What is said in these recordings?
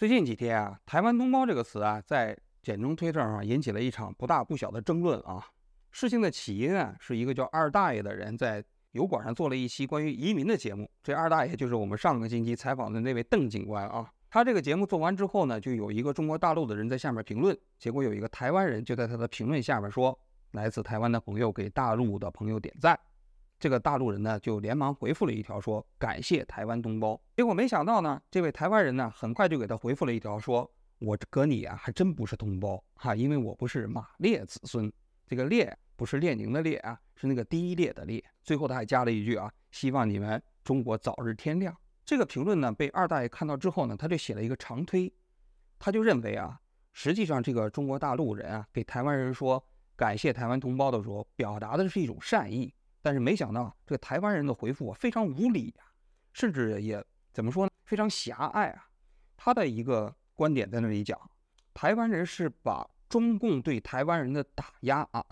最近几天啊，“台湾同胞”这个词啊，在简中推特上引起了一场不大不小的争论啊。事情的起因啊，是一个叫二大爷的人在油管上做了一期关于移民的节目。这二大爷就是我们上个星期采访的那位邓警官啊。他这个节目做完之后呢，就有一个中国大陆的人在下面评论，结果有一个台湾人就在他的评论下面说：“来自台湾的朋友给大陆的朋友点赞。”这个大陆人呢，就连忙回复了一条说：“感谢台湾同胞。”结果没想到呢，这位台湾人呢，很快就给他回复了一条说：“我哥你啊，还真不是同胞哈，因为我不是马列子孙。这个列不是列宁的列啊，是那个第一列的列。”最后他还加了一句啊：“希望你们中国早日天亮。”这个评论呢，被二大爷看到之后呢，他就写了一个长推，他就认为啊，实际上这个中国大陆人啊，给台湾人说感谢台湾同胞的时候，表达的是一种善意。但是没想到，这个台湾人的回复啊非常无理啊，甚至也怎么说呢？非常狭隘啊。他的一个观点在那里讲，台湾人是把中共对台湾人的打压啊，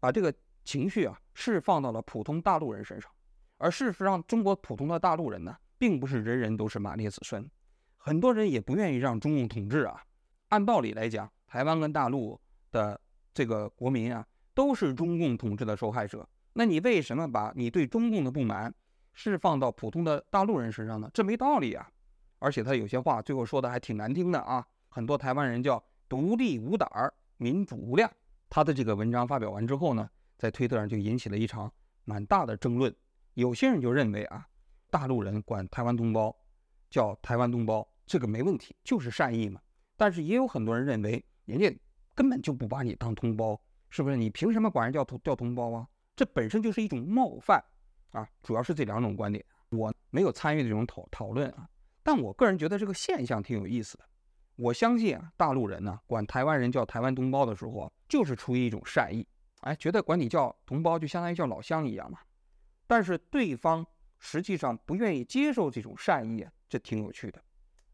把这个情绪啊释放到了普通大陆人身上。而事实上，中国普通的大陆人呢，并不是人人都是马列子孙，很多人也不愿意让中共统治啊。按道理来讲，台湾跟大陆的这个国民啊，都是中共统治的受害者。那你为什么把你对中共的不满释放到普通的大陆人身上呢？这没道理啊！而且他有些话最后说的还挺难听的啊。很多台湾人叫独立无胆儿，民主无量。他的这个文章发表完之后呢，在推特上就引起了一场蛮大的争论。有些人就认为啊，大陆人管台湾同胞叫台湾同胞，这个没问题，就是善意嘛。但是也有很多人认为，人家根本就不把你当同胞，是不是？你凭什么管人叫同叫同胞啊？这本身就是一种冒犯啊，主要是这两种观点，我没有参与这种讨讨论啊，但我个人觉得这个现象挺有意思的。我相信啊，大陆人呢管台湾人叫台湾同胞的时候，就是出于一种善意，哎，觉得管你叫同胞就相当于叫老乡一样嘛。但是对方实际上不愿意接受这种善意，这挺有趣的。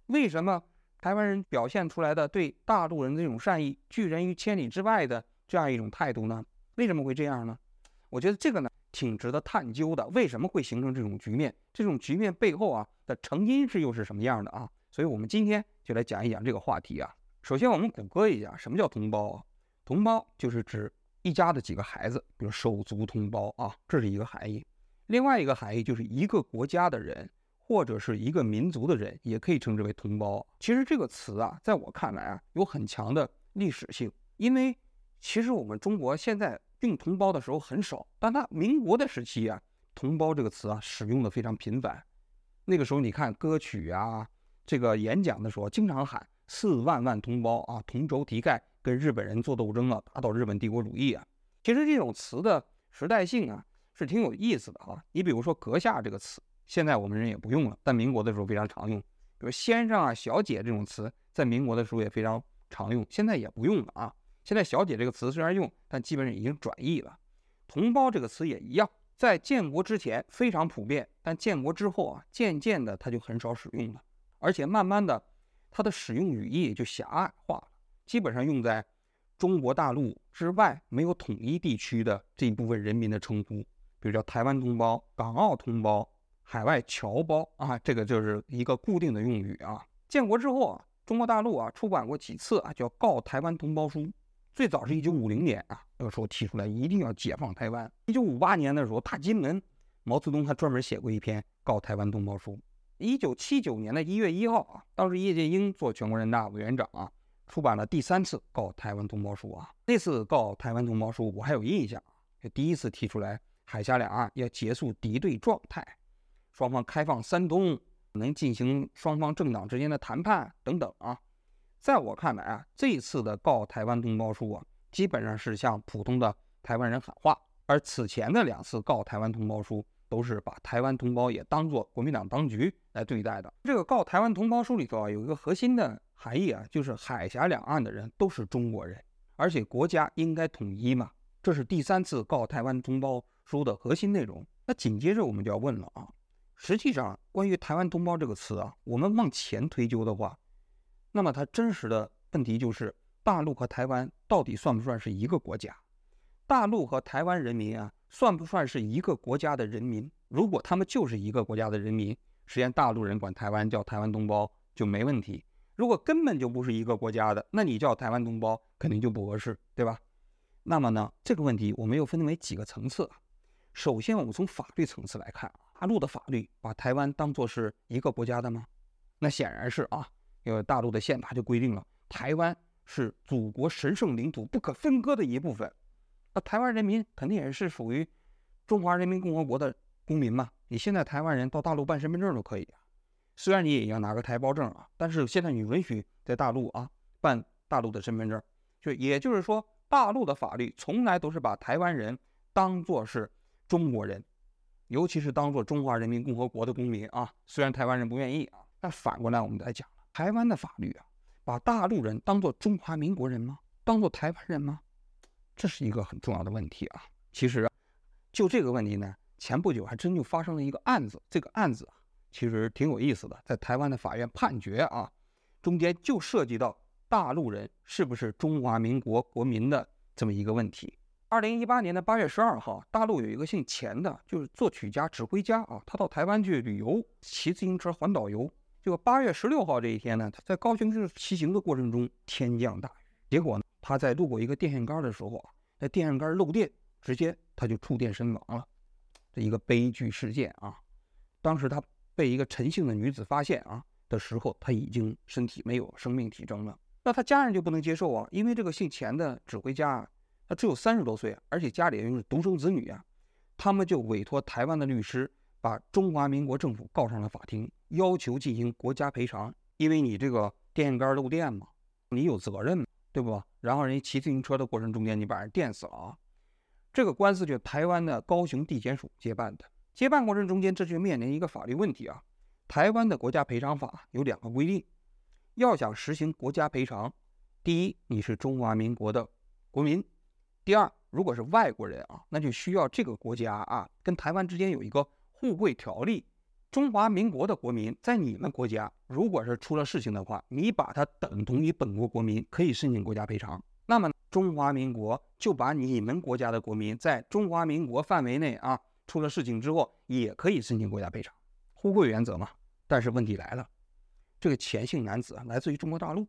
为什么台湾人表现出来的对大陆人这种善意拒人于千里之外的这样一种态度呢？为什么会这样呢？我觉得这个呢挺值得探究的，为什么会形成这种局面？这种局面背后啊的成因是又是什么样的啊？所以我们今天就来讲一讲这个话题啊。首先我们谷歌一下，什么叫同胞啊？同胞就是指一家的几个孩子，比如手足同胞啊，这是一个含义。另外一个含义就是一个国家的人或者是一个民族的人，也可以称之为同胞。其实这个词啊，在我看来啊，有很强的历史性，因为其实我们中国现在。用同胞的时候很少，但他民国的时期啊，同胞这个词啊使用的非常频繁。那个时候你看歌曲啊，这个演讲的时候经常喊四万万同胞啊，同仇敌忾，跟日本人做斗争啊，打倒日本帝国主义啊。其实这种词的时代性啊是挺有意思的啊。你比如说阁下这个词，现在我们人也不用了，但民国的时候非常常用。比如先生啊、小姐这种词，在民国的时候也非常常用，现在也不用了啊。现在“小姐”这个词虽然用，但基本上已经转译了。同胞这个词也一样，在建国之前非常普遍，但建国之后啊，渐渐的它就很少使用了，而且慢慢的，它的使用语义就狭隘化了，基本上用在中国大陆之外没有统一地区的这一部分人民的称呼，比如叫台湾同胞、港澳同胞、海外侨胞啊，这个就是一个固定的用语啊。建国之后啊，中国大陆啊出版过几次啊叫《告台湾同胞书》。最早是一九五零年啊，那个时候提出来一定要解放台湾。一九五八年的时候，大金门，毛泽东还专门写过一篇告台湾同胞书。一九七九年的一月一号啊，当时叶剑英做全国人大委员长啊，出版了第三次告台湾同胞书啊。那次告台湾同胞书我还有印象，就第一次提出来海峡两岸要结束敌对状态，双方开放三通，能进行双方政党之间的谈判等等啊。在我看来啊，这次的告台湾同胞书啊，基本上是向普通的台湾人喊话，而此前的两次告台湾同胞书，都是把台湾同胞也当作国民党当局来对待的。这个告台湾同胞书里头啊，有一个核心的含义啊，就是海峡两岸的人都是中国人，而且国家应该统一嘛，这是第三次告台湾同胞书的核心内容。那紧接着我们就要问了啊，实际上关于台湾同胞这个词啊，我们往前推究的话。那么它真实的问题就是，大陆和台湾到底算不算是一个国家？大陆和台湾人民啊，算不算是一个国家的人民？如果他们就是一个国家的人民，实际上大陆人管台湾叫台湾同胞就没问题；如果根本就不是一个国家的，那你叫台湾同胞肯定就不合适，对吧？那么呢，这个问题我们又分为几个层次啊。首先，我们从法律层次来看，大陆的法律把台湾当作是一个国家的吗？那显然是啊，因为大陆的宪法就规定了，台湾是祖国神圣领土不可分割的一部分。那台湾人民肯定也是属于中华人民共和国的公民嘛。你现在台湾人到大陆办身份证都可以啊。虽然你也要拿个台胞证啊，但是现在你允许在大陆啊办大陆的身份证，就也就是说，大陆的法律从来都是把台湾人当作是中国人，尤其是当做中华人民共和国的公民啊。虽然台湾人不愿意啊，但反过来我们来讲，台湾的法律啊，把大陆人当做中华民国人吗？当做台湾人吗？这是一个很重要的问题啊。其实就这个问题呢，前不久还真就发生了一个案子，这个案子。其实挺有意思的，在台湾的法院判决啊，中间就涉及到大陆人是不是中华民国国民的这么一个问题。二零一八年的八月十二号，大陆有一个姓钱的，就是作曲家、指挥家啊，他到台湾去旅游，骑自行车环岛游。就八月十六号这一天呢，他在高雄市骑行的过程中，天降大雨，结果呢，他在路过一个电线杆的时候啊，那电线杆漏电，直接他就触电身亡了，这一个悲剧事件啊。当时他。被一个陈姓的女子发现啊的时候，他已经身体没有生命体征了。那他家人就不能接受啊，因为这个姓钱的指挥家啊，他只有三十多岁，而且家里又是独生子女啊。他们就委托台湾的律师，把中华民国政府告上了法庭，要求进行国家赔偿。因为你这个电线杆漏电嘛，你有责任，对不？然后人家骑自行车的过程中间，你把人电死了啊。这个官司就台湾的高雄地检署接办的。接办过程中间，这就面临一个法律问题啊。台湾的国家赔偿法有两个规定，要想实行国家赔偿，第一，你是中华民国的国民；第二，如果是外国人啊，那就需要这个国家啊跟台湾之间有一个互惠条例。中华民国的国民在你们国家，如果是出了事情的话，你把它等同于本国国民，可以申请国家赔偿。那么中华民国就把你们国家的国民在中华民国范围内啊。出了事情之后，也可以申请国家赔偿，互惠原则嘛。但是问题来了，这个钱姓男子来自于中国大陆，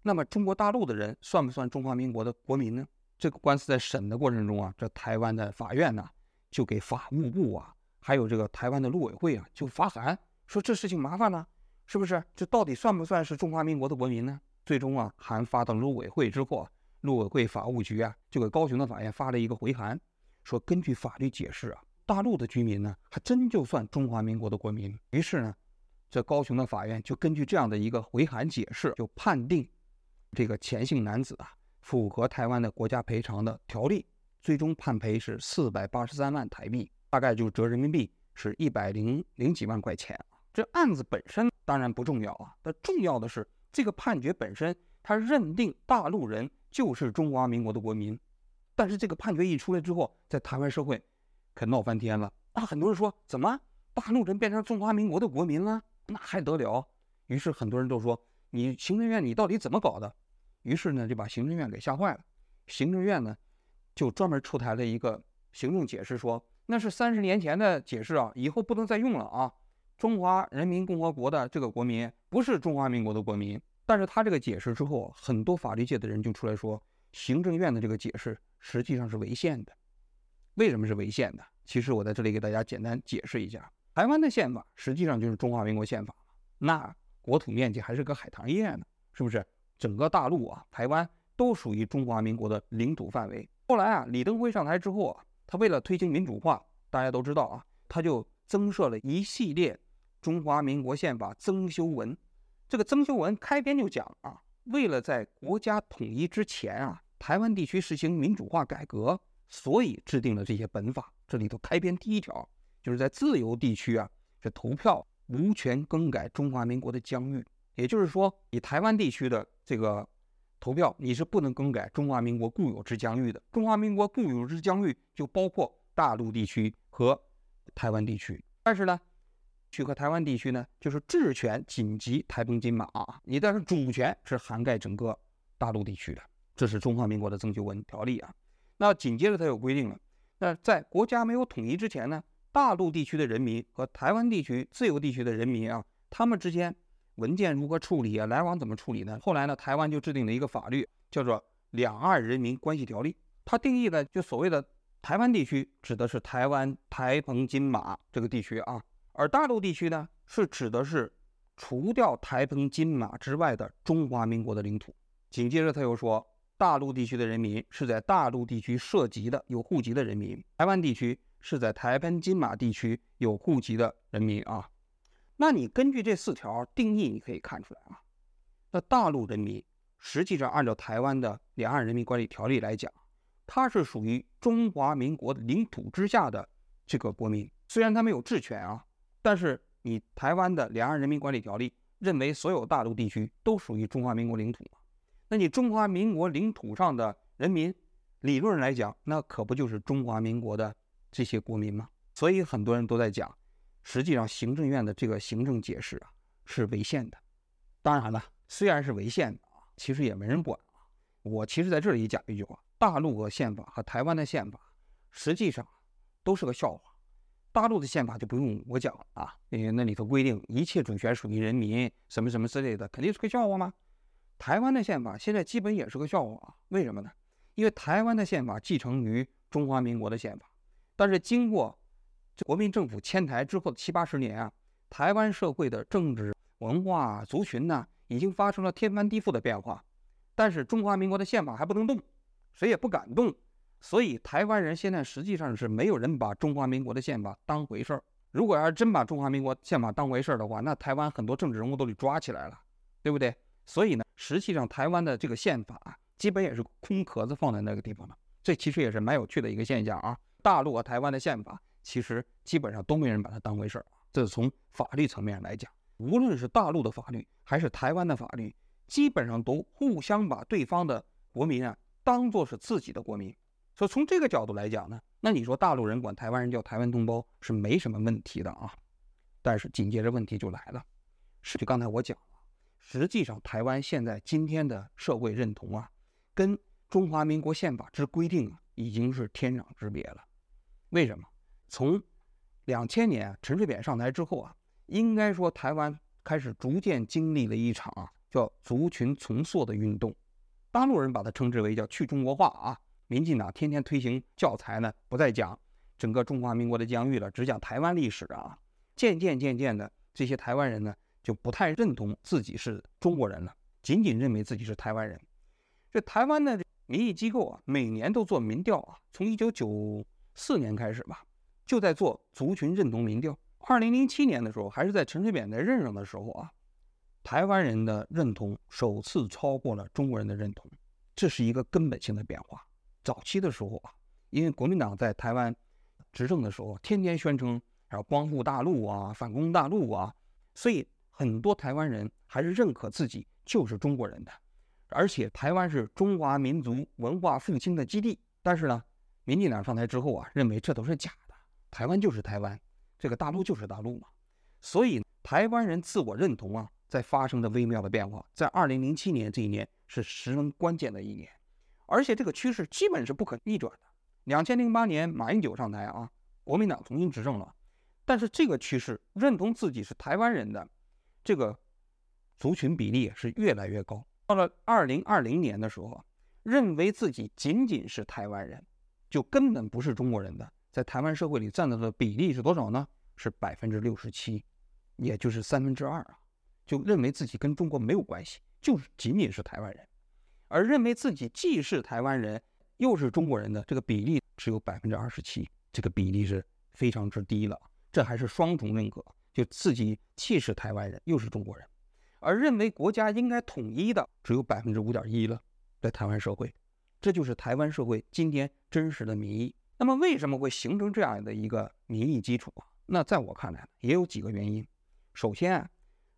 那么中国大陆的人算不算中华民国的国民呢？这个官司在审的过程中啊，这台湾的法院呢，就给法务部啊，还有这个台湾的陆委会啊，就发函说这事情麻烦了，是不是？这到底算不算是中华民国的国民呢？最终啊，函发到陆委会之后，陆委会法务局啊，就给高雄的法院发了一个回函，说根据法律解释啊。大陆的居民呢，还真就算中华民国的国民。于是呢，这高雄的法院就根据这样的一个回函解释，就判定这个钱姓男子啊符合台湾的国家赔偿的条例，最终判赔是四百八十三万台币，大概就折人民币是一百零零几万块钱这案子本身当然不重要啊，但重要的是这个判决本身，他认定大陆人就是中华民国的国民。但是这个判决一出来之后，在台湾社会。可闹翻天了！那很多人说，怎么大陆人变成中华民国的国民了？那还得了？于是很多人都说，你行政院你到底怎么搞的？于是呢，就把行政院给吓坏了。行政院呢，就专门出台了一个行政解释，说那是三十年前的解释啊，以后不能再用了啊。中华人民共和国的这个国民不是中华民国的国民。但是他这个解释之后，很多法律界的人就出来说，行政院的这个解释实际上是违宪的。为什么是违宪的？其实我在这里给大家简单解释一下，台湾的宪法实际上就是中华民国宪法那国土面积还是个海棠叶呢，是不是？整个大陆啊，台湾都属于中华民国的领土范围。后来啊，李登辉上台之后啊，他为了推行民主化，大家都知道啊，他就增设了一系列中华民国宪法增修文。这个增修文开篇就讲啊，为了在国家统一之前啊，台湾地区实行民主化改革。所以制定了这些本法，这里头开篇第一条就是在自由地区啊，这投票无权更改中华民国的疆域。也就是说，以台湾地区的这个投票，你是不能更改中华民国固有之疆域的。中华民国固有之疆域就包括大陆地区和台湾地区。但是呢，去和台湾地区呢，就是治权紧急台澎金马啊，你但是主权是涵盖整个大陆地区的。这是中华民国的增修文条例啊。那紧接着他有规定了，那在国家没有统一之前呢，大陆地区的人民和台湾地区自由地区的人民啊，他们之间文件如何处理啊，来往怎么处理呢？后来呢，台湾就制定了一个法律，叫做《两岸人民关系条例》，它定义的就所谓的台湾地区指的是台湾台澎金马这个地区啊，而大陆地区呢是指的是除掉台澎金马之外的中华民国的领土。紧接着他又说，大陆地区的人民是在大陆地区涉及的有户籍的人民，台湾地区是在台澎金马地区有户籍的人民啊。那你根据这四条定义，你可以看出来啊，那大陆人民实际上按照台湾的两岸人民关系条例来讲，他是属于中华民国的领土之下的这个国民。虽然他没有治权啊，但是你台湾的两岸人民关系条例认为所有大陆地区都属于中华民国领土嘛？那你中华民国领土上的人民，理论上来讲，那可不就是中华民国的这些国民吗？所以很多人都在讲。实际上，行政院的这个行政解释啊是违宪的。当然了，虽然是违宪的啊，其实也没人管啊。我其实在这里讲一句话：大陆的宪法和台湾的宪法实际上都是个笑话。大陆的宪法就不用我讲了啊，因为那里头规定一切主权属于人民，什么什么之类的，肯定是个笑话吗？台湾的宪法现在基本也是个笑话啊。为什么呢？因为台湾的宪法继承于中华民国的宪法，但是经过。国民政府迁台之后的七八十年啊，台湾社会的政治文化族群呢，已经发生了天翻地覆的变化。但是中华民国的宪法还不能动，谁也不敢动，所以台湾人现在实际上是没有人把中华民国的宪法当回事儿。如果要是真把中华民国宪法当回事儿的话，那台湾很多政治人物都得抓起来了，对不对？所以呢，实际上台湾的这个宪法，基本也是空壳子放在那个地方了。这其实也是蛮有趣的一个现象啊。大陆和台湾的宪法。其实基本上都没人把它当回事儿，这是从法律层面来讲，无论是大陆的法律还是台湾的法律，基本上都互相把对方的国民啊当做是自己的国民。所以从这个角度来讲呢，那你说大陆人管台湾人叫台湾同胞是没什么问题的啊。但是紧接着问题就来了，是就刚才我讲了，实际上台湾现在今天的社会认同啊，跟中华民国宪法之规定啊已经是天壤之别了。为什么？从两千年陈水扁上台之后啊，应该说台湾开始逐渐经历了一场啊叫族群重塑的运动。大陆人把它称之为叫去中国化啊。民进党天天推行教材呢，不再讲整个中华民国的疆域了，只讲台湾历史啊。渐渐渐渐的，这些台湾人呢就不太认同自己是中国人了，仅仅认为自己是台湾人。这台湾的民意机构啊，每年都做民调啊，从一九九四年开始吧。就在做族群认同民调。二零零七年的时候，还是在陈水扁在任上的时候啊，台湾人的认同首次超过了中国人的认同，这是一个根本性的变化。早期的时候啊，因为国民党在台湾执政的时候，天天宣称要光复大陆啊，反攻大陆啊，所以很多台湾人还是认可自己就是中国人的，而且台湾是中华民族文化复兴的基地。但是呢，民进党上台之后啊，认为这都是假。台湾就是台湾，这个大陆就是大陆嘛，所以台湾人自我认同啊，在发生着微妙的变化。在二零零七年这一年是十分关键的一年，而且这个趋势基本是不可逆转的。两千零八年马英九上台啊，国民党重新执政了，但是这个趋势认同自己是台湾人的这个族群比例是越来越高。到了二零二零年的时候，认为自己仅仅是台湾人，就根本不是中国人的。在台湾社会里占到的比例是多少呢？是百分之六十七，也就是三分之二啊，就认为自己跟中国没有关系，就是仅仅是台湾人，而认为自己既是台湾人又是中国人的这个比例只有百分之二十七，这个比例是非常之低了。这还是双重认可，就自己既是台湾人又是中国人，而认为国家应该统一的只有百分之五点一了，在台湾社会，这就是台湾社会今天真实的民意。那么为什么会形成这样的一个民意基础？那在我看来也有几个原因。首先，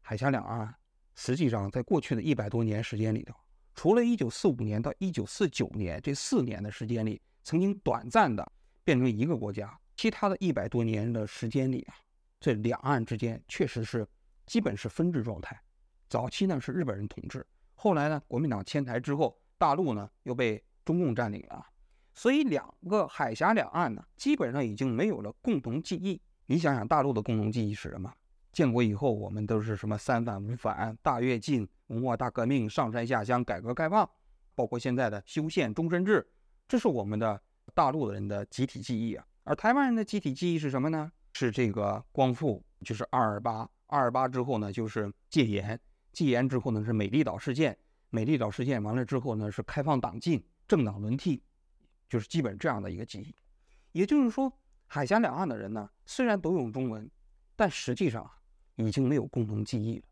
海峡两岸实际上在过去的一百多年时间里头，除了一九四五年到一九四九年这四年的时间里曾经短暂的变成一个国家，其他的一百多年的时间里啊，这两岸之间确实是基本是分治状态。早期呢是日本人统治，后来呢国民党迁台之后，大陆呢又被中共占领了。所以两个海峡两岸呢，基本上已经没有了共同记忆。你想想，大陆的共同记忆是什么？建国以后，我们都是什么三反五反、大跃进、文化大革命、上山下乡、改革开放，包括现在的修宪终身制，这是我们的大陆的人的集体记忆啊。而台湾人的集体记忆是什么呢？是这个光复，就是二二八，二二八之后呢，就是戒严，戒严之后呢是美丽岛事件，美丽岛事件完了之后呢是开放党禁，政党轮替，就是基本这样的一个记忆。也就是说，海峡两岸的人呢，虽然都用中文，但实际上。已经没有共同记忆了，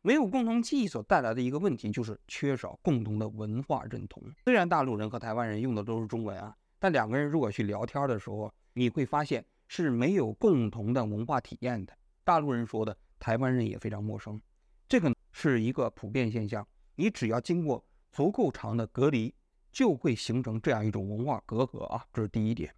没有共同记忆所带来的一个问题就是缺少共同的文化认同。虽然大陆人和台湾人用的都是中文啊，但两个人如果去聊天的时候，你会发现是没有共同的文化体验的。大陆人说的，台湾人也非常陌生，这个是一个普遍现象。你只要经过足够长的隔离，就会形成这样一种文化隔阂啊，这是第一点。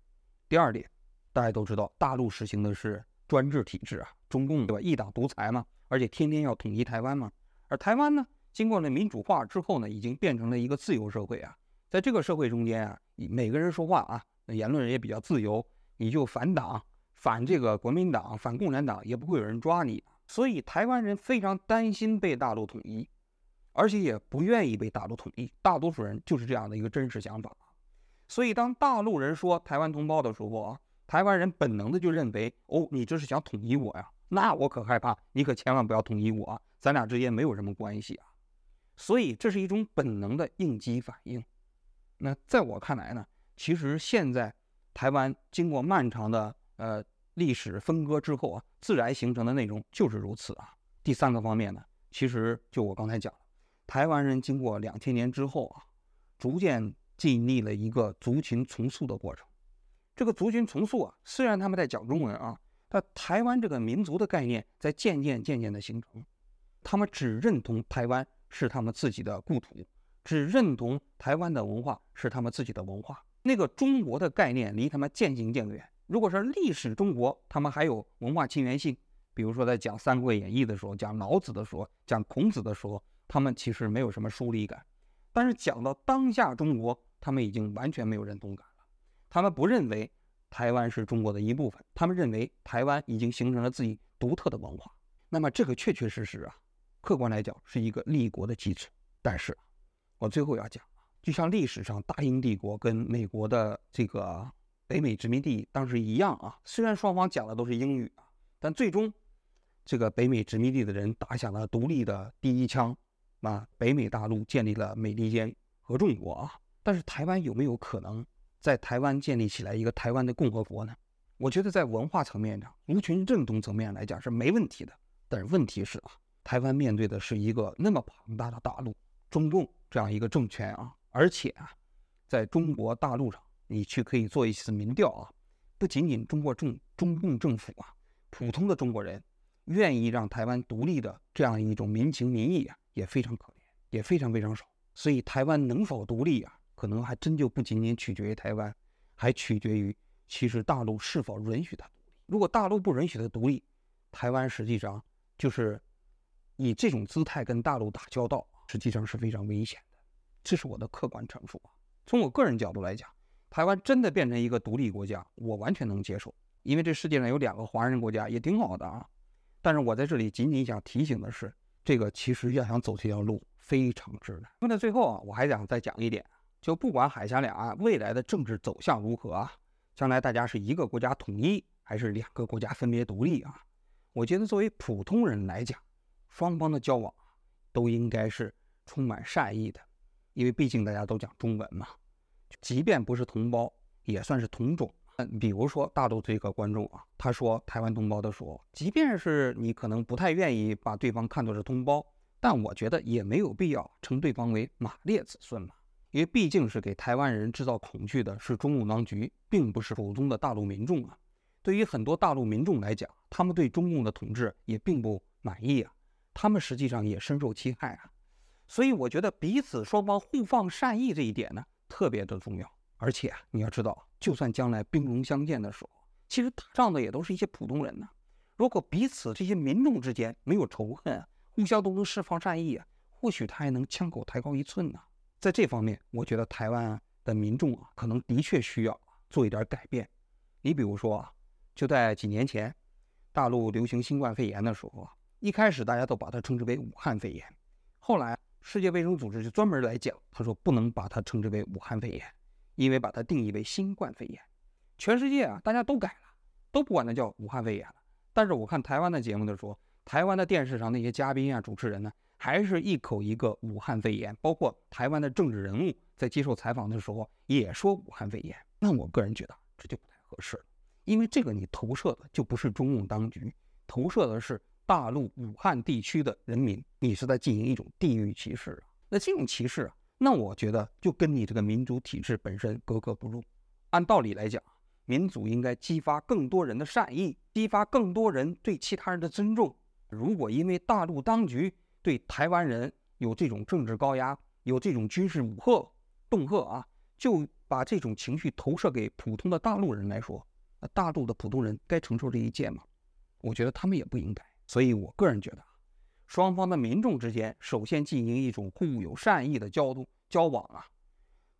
第二点，大家都知道，大陆实行的是。专制体制啊，中共对吧？一党独裁嘛，而且天天要统一台湾嘛。而台湾呢，经过了民主化之后呢，已经变成了一个自由社会啊。在这个社会中间啊，每个人说话啊，言论也比较自由。你就反党、反这个国民党、反共产党，也不会有人抓你。所以台湾人非常担心被大陆统一，而且也不愿意被大陆统一。大多数人就是这样的一个真实想法。所以当大陆人说台湾同胞的时候啊。台湾人本能的就认为，哦，你这是想统一我呀？那我可害怕，你可千万不要统一我！咱俩之间没有什么关系啊。所以这是一种本能的应激反应。那在我看来呢，其实现在台湾经过漫长的呃历史分割之后啊，自然形成的内容就是如此啊。第三个方面呢，其实就我刚才讲，台湾人经过两千年之后啊，逐渐经历了一个族群重塑的过程。这个族群重塑啊，虽然他们在讲中文啊，但台湾这个民族的概念在渐渐渐渐的形成。他们只认同台湾是他们自己的故土，只认同台湾的文化是他们自己的文化。那个中国的概念离他们渐行渐远。如果说历史中国，他们还有文化亲缘性，比如说在讲《三国演义》的时候，讲老子的时候，讲孔子的时候，他们其实没有什么疏离感。但是讲到当下中国，他们已经完全没有认同感了。他们不认为台湾是中国的一部分，他们认为台湾已经形成了自己独特的文化。那么这个确确实实啊，客观来讲是一个立国的基础。但是，我最后要讲，就像历史上大英帝国跟美国的这个北美殖民地当时一样啊，虽然双方讲的都是英语啊，但最终这个北美殖民地的人打响了独立的第一枪，啊，北美大陆建立了美利坚合众国啊。但是台湾有没有可能？在台湾建立起来一个台湾的共和国呢？我觉得在文化层面上、族群认同层面来讲是没问题的。但是问题是啊，台湾面对的是一个那么庞大的大陆，中共这样一个政权啊，而且啊，在中国大陆上，你去可以做一次民调啊，不仅仅中国政中共政府啊，普通的中国人愿意让台湾独立的这样一种民情民意啊，也非常可怜，也非常非常少。所以台湾能否独立啊？可能还真就不仅仅取决于台湾，还取决于其实大陆是否允许它独立。如果大陆不允许它独立，台湾实际上就是以这种姿态跟大陆打交道，实际上是非常危险的。这是我的客观陈述啊。从我个人角度来讲，台湾真的变成一个独立国家，我完全能接受，因为这世界上有两个华人国家也挺好的啊。但是我在这里仅仅想提醒的是，这个其实要想走这条路非常之难。那么最后啊，我还想再讲一点。就不管海峡两岸未来的政治走向如何啊，将来大家是一个国家统一还是两个国家分别独立啊？我觉得作为普通人来讲，双方的交往都应该是充满善意的，因为毕竟大家都讲中文嘛，即便不是同胞，也算是同种。嗯，比如说大陆这个观众啊，他说台湾同胞的时候，即便是你可能不太愿意把对方看作是同胞，但我觉得也没有必要称对方为马列子孙嘛。因为毕竟是给台湾人制造恐惧的是中共当局，并不是普通的大陆民众啊。对于很多大陆民众来讲，他们对中共的统治也并不满意啊，他们实际上也深受其害啊。所以我觉得彼此双方互放善意这一点呢，特别的重要。而且啊，你要知道，就算将来兵戎相见的时候，其实打仗的也都是一些普通人呢。如果彼此这些民众之间没有仇恨，互相都能释放善意啊，或许他还能枪口抬高一寸呢。在这方面，我觉得台湾的民众啊，可能的确需要做一点改变。你比如说啊，就在几年前，大陆流行新冠肺炎的时候啊，一开始大家都把它称之为武汉肺炎，后来世界卫生组织就专门来讲，他说不能把它称之为武汉肺炎，因为把它定义为新冠肺炎。全世界啊，大家都改了，都不管它叫武汉肺炎了。但是我看台湾的节目的时候，台湾的电视上那些嘉宾啊、主持人呢，还是一口一个武汉肺炎，包括台湾的政治人物在接受采访的时候也说武汉肺炎。那我个人觉得这就不太合适了，因为这个你投射的就不是中共当局，投射的是大陆武汉地区的人民，你是在进行一种地域歧视啊。那这种歧视啊，那我觉得就跟你这个民主体制本身格格不入。按道理来讲，民主应该激发更多人的善意，激发更多人对其他人的尊重。如果因为大陆当局对台湾人有这种政治高压，有这种军事武吓、恫吓啊，就把这种情绪投射给普通的大陆人来说，那大陆的普通人该承受这一切吗？我觉得他们也不应该。所以我个人觉得，双方的民众之间首先进行一种互有善意的交通交往啊，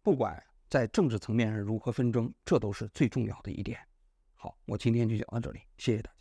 不管在政治层面上如何纷争，这都是最重要的一点。好，我今天就讲到这里，谢谢大家。